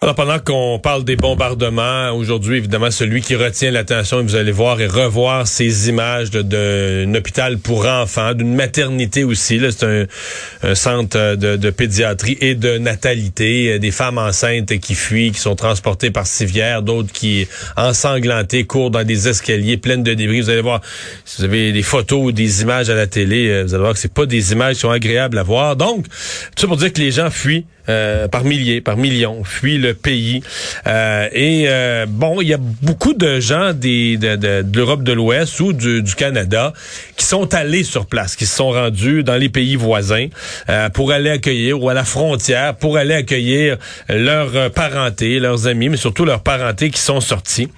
Alors pendant qu'on parle des bombardements, aujourd'hui évidemment celui qui retient l'attention, vous allez voir et revoir ces images d'un hôpital pour enfants, d'une maternité aussi. C'est un, centre de, de, pédiatrie et de natalité, des femmes enceintes qui fuient, qui sont transportées par civière, d'autres qui ensanglantées courent dans des escaliers pleins de débris. Vous allez voir, si vous avez des photos ou des images à la télé, euh, vous allez voir que c'est pas des images qui sont agréables à voir. Donc, tout ça pour dire que les gens fuient euh, par milliers, par millions, fuient le pays. Euh, et euh, bon, il y a beaucoup de gens des, de, de, de l'Europe de l'Ouest ou du, du, Canada qui sont allés sur place, qui se sont rendus dans les pays voisins pour aller accueillir ou à la frontière pour aller accueillir leurs parentés, leurs amis, mais surtout leurs parentés qui sont sortis.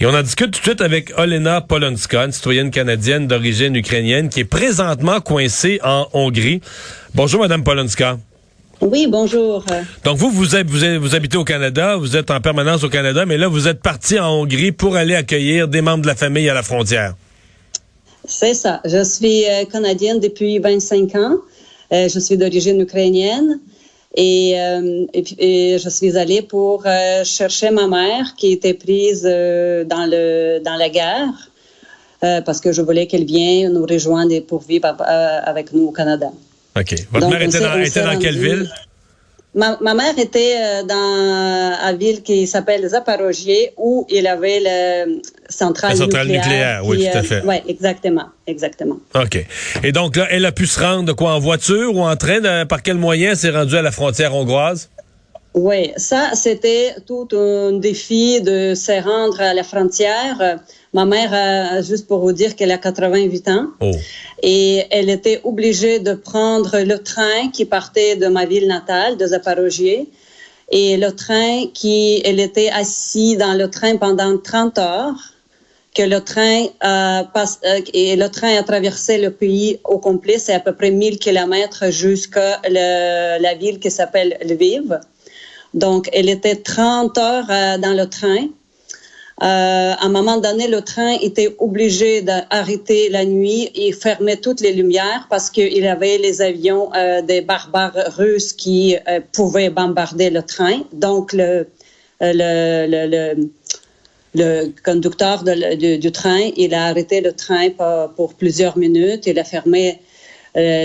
Et on en discute tout de suite avec Olena Polonska, une citoyenne canadienne d'origine ukrainienne qui est présentement coincée en Hongrie. Bonjour, Madame Polonska. Oui, bonjour. Donc vous, vous, vous, vous, habitez au Canada, vous êtes en permanence au Canada, mais là, vous êtes parti en Hongrie pour aller accueillir des membres de la famille à la frontière. C'est ça. Je suis euh, canadienne depuis 25 ans. Euh, je suis d'origine ukrainienne. Et, euh, et, je suis allée pour chercher ma mère qui était prise dans, le, dans la guerre parce que je voulais qu'elle vienne nous rejoindre pour vivre avec nous au Canada. OK. Votre mère était dans, était dans quelle ville? Ma, ma, mère était euh, dans une ville qui s'appelle Zaporogie où il y avait le centrale, la centrale nucléaire. oui, tout à fait. oui, exactement, exactement. OK. Et donc là, elle a pu se rendre quoi, en voiture ou en train? par quel moyen s'est rendue à la frontière hongroise? Oui, ça, c'était tout un défi de se rendre à la frontière. Ma mère, a, juste pour vous dire qu'elle a 88 ans, oh. et elle était obligée de prendre le train qui partait de ma ville natale, de Zaporogie, et le train qui, elle était assise dans le train pendant 30 heures, que le train euh, passe, euh, et le train a traversé le pays au complet, c'est à peu près 1000 kilomètres jusqu'à la ville qui s'appelle Lviv. Donc, elle était 30 heures euh, dans le train. Euh, à un moment donné, le train était obligé d'arrêter la nuit et fermer toutes les lumières parce qu'il avait les avions euh, des barbares russes qui pouvaient bombarder le train. Donc, le, conducteur du, train, il a arrêté le train pour, pour plusieurs minutes. Il a fermé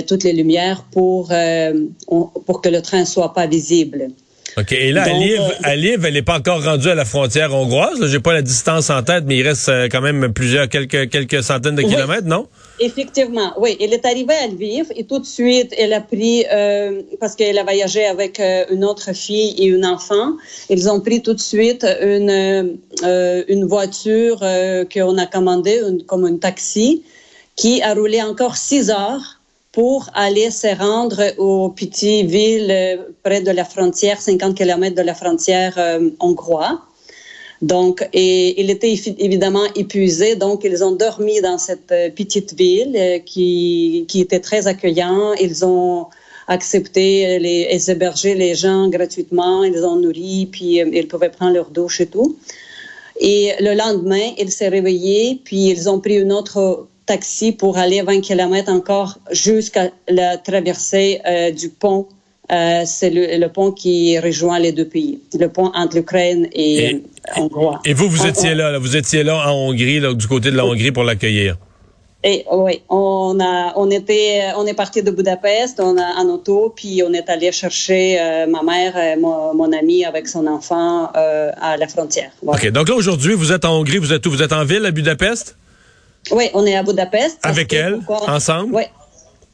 toutes les lumières pour, pour que le train soit pas visible. OK. Et là, à Liv, elle n'est pas encore rendue à la frontière hongroise. J'ai pas la distance en tête, mais il reste euh, quand même plusieurs, quelques, quelques centaines de kilomètres, non? Effectivement, oui. Elle est arrivée à Lviv et tout de suite, elle a pris, euh, parce qu'elle a voyagé avec euh, une autre fille et un enfant, ils ont pris tout de suite une, euh, une voiture euh, qu'on a commandée, comme un taxi, qui a roulé encore six heures pour aller se rendre aux petites villes euh, près de la frontière, 50 km de la frontière euh, hongroise. Donc, et il était évidemment épuisé, donc ils ont dormi dans cette euh, petite ville qui, qui était très accueillant. Ils ont accepté les, les héberger les gens gratuitement, ils ont nourri, puis ils pouvaient prendre leur douche et tout. Et le lendemain, il s'est réveillé, puis ils ont pris une autre taxi pour aller 20 km encore jusqu'à la traversée euh, du pont. Euh, c'est le, le, pont qui rejoint les deux pays, le pont entre l'Ukraine et, et Hongrois. Et vous, vous étiez là, là, vous étiez là en Hongrie, là, du côté de la Hongrie pour l'accueillir. Et oui, on a, on était, on est parti de Budapest, on a en auto, puis on est allé chercher euh, ma mère, et mon, mon, ami avec son enfant euh, à la frontière. Voilà. Ok, donc là aujourd'hui, vous êtes en Hongrie, vous êtes où? Vous êtes en ville à Budapest? Oui, on est à Budapest. Avec elle, pourquoi, ensemble? Oui,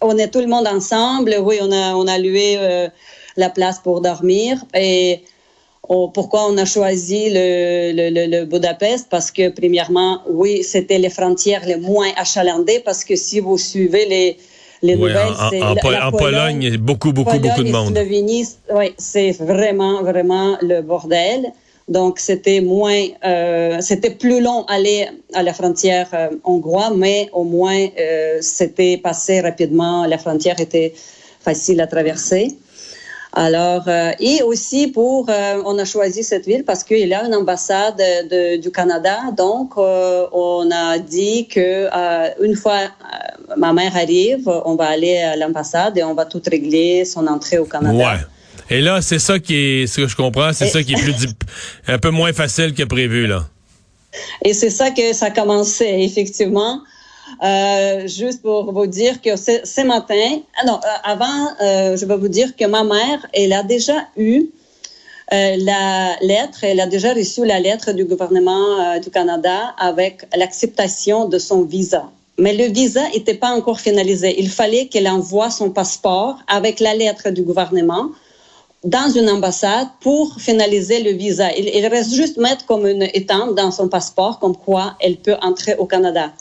on est tout le monde ensemble. Oui, on a, on a loué euh, la place pour dormir et on, pourquoi on a choisi le, le, le, le, Budapest? Parce que, premièrement, oui, c'était les frontières les moins achalandées, parce que si vous suivez les, les oui, nouvelles, en, en, en, Pologne, il y a beaucoup, beaucoup, Pologne beaucoup de monde. Slovénie, oui, c'est vraiment, vraiment le bordel. Donc, c'était moins, euh, c'était plus long aller à la frontière euh, hongroise, mais au moins, euh, c'était passé rapidement. La frontière était facile à traverser. Alors, euh, et aussi pour, euh, on a choisi cette ville parce qu'il y a une ambassade de, du Canada, donc euh, on a dit que une fois ma mère arrive, on va aller à l'ambassade et on va tout régler son entrée au Canada. Ouais. Et là, c'est ça qui est, ce que je comprends, c'est ça qui est plus un peu moins facile que prévu là. Et c'est ça que ça a commencé effectivement. Euh, juste pour vous dire que ce, matin, ah non, euh, avant, euh, je vais vous dire que ma mère, elle a déjà eu euh, la lettre, elle a déjà reçu la lettre du gouvernement du Canada avec l'acceptation de son visa. Mais le visa n'était pas encore finalisé. Il fallait qu'elle envoie son passeport avec la lettre du gouvernement dans une ambassade pour finaliser le visa. Il, il reste juste mettre comme une étampe dans son passeport, comme quoi elle peut entrer au Canada.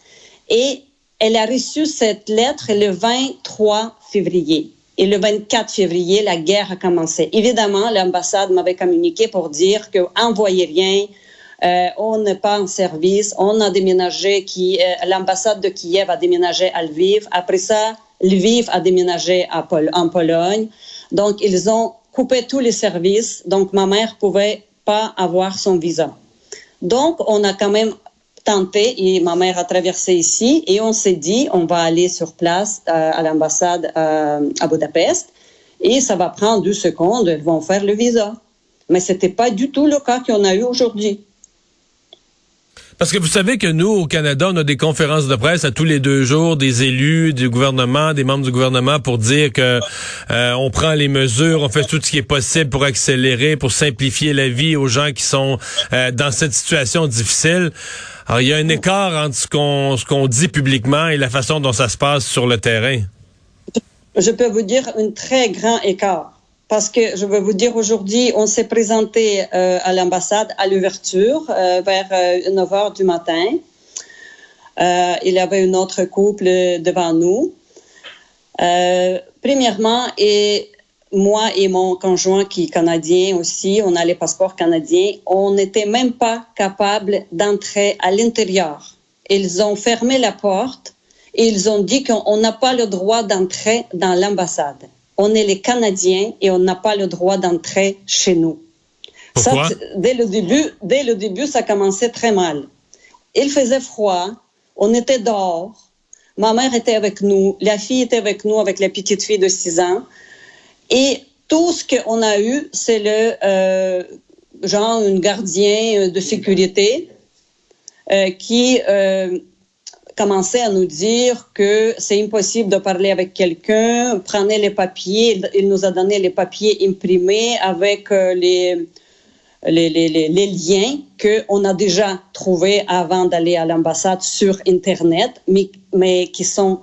Et elle a reçu cette lettre le 23 février. Et le 24 février, la guerre a commencé. Évidemment, l'ambassade m'avait communiqué pour dire que envoyez rien, euh, on n'est pas en service. On a déménagé, qui, euh, l'ambassade de Kiev a déménagé à Lviv. Après ça, Lviv a déménagé à Pol en Pologne. Donc, ils ont coupé tous les services. Donc, ma mère pouvait pas avoir son visa. Donc, on a quand même tenté et ma mère a traversé ici et on s'est dit on va aller sur place euh, à l'ambassade euh, à Budapest et ça va prendre deux secondes, ils vont faire le visa. Mais c'était pas du tout le cas qu'on a eu aujourd'hui. Parce que vous savez que nous, au Canada, on a des conférences de presse à tous les deux jours, des élus du gouvernement, des membres du gouvernement pour dire que euh, on prend les mesures, on fait tout ce qui est possible pour accélérer, pour simplifier la vie aux gens qui sont dans cette situation difficile. Alors, il y a un écart entre ce qu'on ce qu'on dit publiquement et la façon dont ça se passe sur le terrain. Je peux vous dire un très grand écart. Parce que je veux vous dire aujourd'hui, on s'est présenté euh, à l'ambassade à l'ouverture euh, vers 9 euh, heures du matin. il y avait un autre couple devant nous. premièrement, et moi et mon conjoint qui est canadien aussi, on a les passeports canadiens, on n'était même pas capable d'entrer à l'intérieur. Ils ont fermé la porte et ils ont dit qu'on n'a pas le droit d'entrer dans l'ambassade. On est les Canadiens et on n'a pas le droit d'entrer chez nous. Pourquoi? Ça, dès le début, dès le début, ça commençait très mal. Il faisait froid, on était dehors. Ma mère était avec nous, la fille était avec nous avec la petite fille de 6 ans. Et tout ce qu'on a eu, c'est le euh, genre un gardien de sécurité euh, qui euh, commençait à nous dire que c'est impossible de parler avec quelqu'un. Prenez les papiers. Il nous a donné les papiers imprimés avec euh, les, les, les, les liens qu'on a déjà trouvés avant d'aller à l'ambassade sur Internet, mais, mais qui sont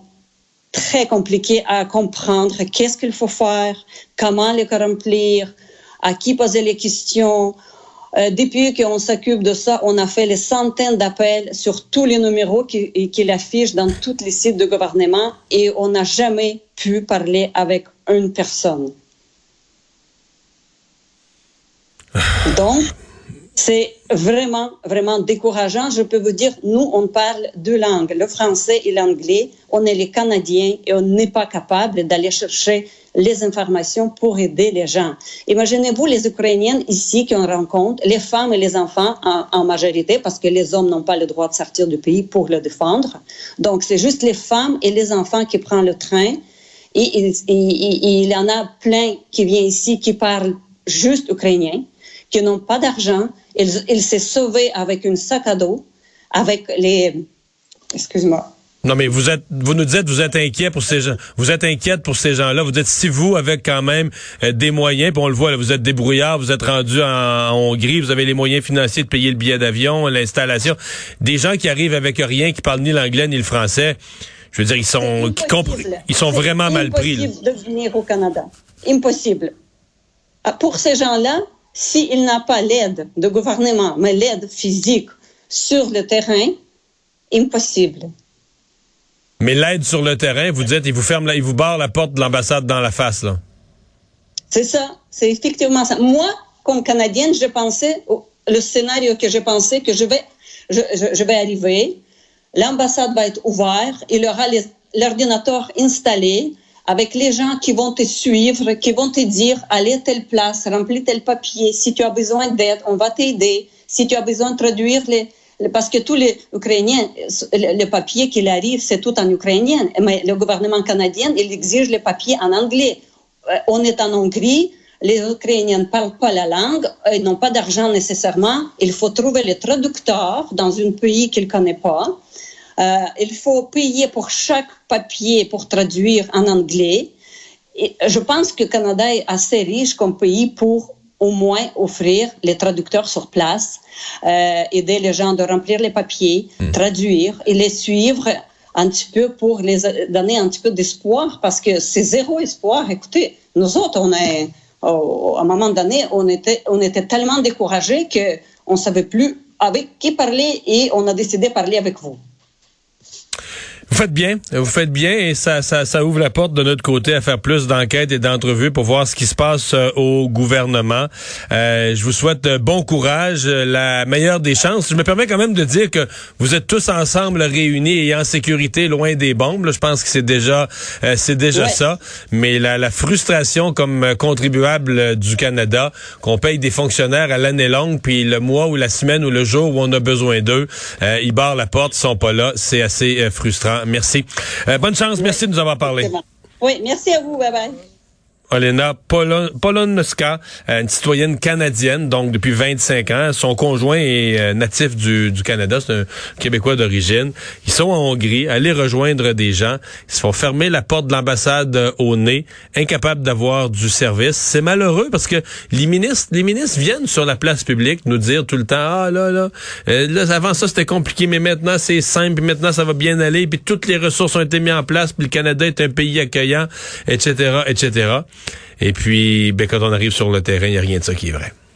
très compliqué à comprendre qu'est-ce qu'il faut faire, comment les remplir, à qui poser les questions? Euh, depuis qu'on s'occupe de ça, on a fait les centaines d'appels sur tous les numéros qui, qui affichent dans tous les sites de gouvernement et on n'a jamais pu parler avec une personne. Donc, c'est vraiment, vraiment décourageant. Je peux vous dire, nous, on parle deux langues, le français et l'anglais. On est les Canadiens et on n'est pas capable d'aller chercher les informations pour aider les gens. Imaginez-vous les Ukrainiennes ici qu'on rencontre, les femmes et les enfants en, majorité, parce que les hommes n'ont pas le droit de sortir du pays pour le défendre. Donc, c'est juste les femmes et les enfants qui prennent le train. Et il, il y en a plein qui viennent ici qui parlent juste ukrainien qui n'ont pas d'argent. Il, il s'est sauvé avec un sac à dos, avec les... Excuse-moi. Non, mais vous êtes, vous nous dites, vous êtes inquiet pour ces gens, vous êtes inquiète pour ces gens-là. Vous dites, si vous, avec quand même euh, des moyens, puis on le voit, là, vous êtes débrouillard, vous êtes rendu en, Hongrie, vous avez les moyens financiers de payer le billet d'avion, l'installation. Des gens qui arrivent avec rien, qui parlent ni l'anglais ni le français, je veux dire, ils sont, ils sont vraiment mal pris. Impossible de venir au Canada. Impossible. Ah, pour ces gens-là, s'il n'a pas l'aide du gouvernement, mais l'aide physique sur le terrain, impossible. Mais l'aide sur le terrain, vous dites, il vous ferme, il vous barre la porte de l'ambassade dans la face, là. C'est ça, c'est effectivement ça. Moi, comme Canadienne, je pensais, le scénario que je pensais que je vais, je, je vais arriver, l'ambassade va être ouverte, il aura l'ordinateur installé, avec les gens qui vont te suivre, qui vont te dire, allez telle place, remplis tel papier. Si tu as besoin d'aide, on va t'aider. Si tu as besoin de traduire les, parce que tous les Ukrainiens, le, papier qui arrive, c'est tout en ukrainien. Mais le gouvernement canadien, il exige les papiers en anglais. Euh, on est en Hongrie, les Ukrainiens ne parlent pas la langue, ils n'ont pas d'argent nécessairement. Il faut trouver les traducteurs dans un pays qu'ils ne connaissent pas. Euh, il faut payer pour chaque papier pour traduire en anglais. Et je pense que le Canada est assez riche comme pays pour au moins offrir les traducteurs sur place, euh, aider les gens de remplir les papiers, hmm. traduire et les suivre un petit peu pour les donner un petit peu d'espoir parce que c'est zéro espoir. Écoutez, nous autres, on est, à un moment donné, on était, on était tellement découragés qu'on ne savait plus avec qui parler et on a décidé de parler avec vous. Vous faites bien, vous faites bien et ça, ça, ça ouvre la porte de notre côté à faire plus d'enquêtes et d'entrevues pour voir ce qui se passe euh, au gouvernement. Euh, je vous souhaite euh, bon courage, la meilleure des chances. Je me permets quand même de dire que vous êtes tous ensemble réunis et en sécurité, loin des bombes. je pense que c'est déjà, c'est déjà ça. Mais la, la, frustration comme contribuable du Canada, qu'on paye des fonctionnaires à l'année longue, puis le mois ou la semaine ou le jour où on a besoin d'eux, ils barrent la porte, ils sont pas là. C'est assez frustrant. Merci. Euh, bonne chance. Merci de nous avoir parlé. Oui, merci à vous. Bye bye. Olena Polonska, euh, une citoyenne canadienne, donc depuis 25 ans. Son conjoint est euh, natif du, du Canada, c'est un Québécois d'origine. Ils sont en Hongrie, aller rejoindre des gens. Ils se font fermer la porte de l'ambassade euh, au nez, incapables d'avoir du service. C'est malheureux parce que les ministres, les ministres viennent sur la place publique nous dire tout le temps, ah là, là, là avant ça c'était compliqué, mais maintenant c'est simple, puis maintenant ça va bien aller, puis toutes les ressources ont été mises en place, puis le Canada est un pays accueillant, etc., etc. Et puis, ben, quand on arrive sur le terrain, il n'y a rien de ça qui est vrai.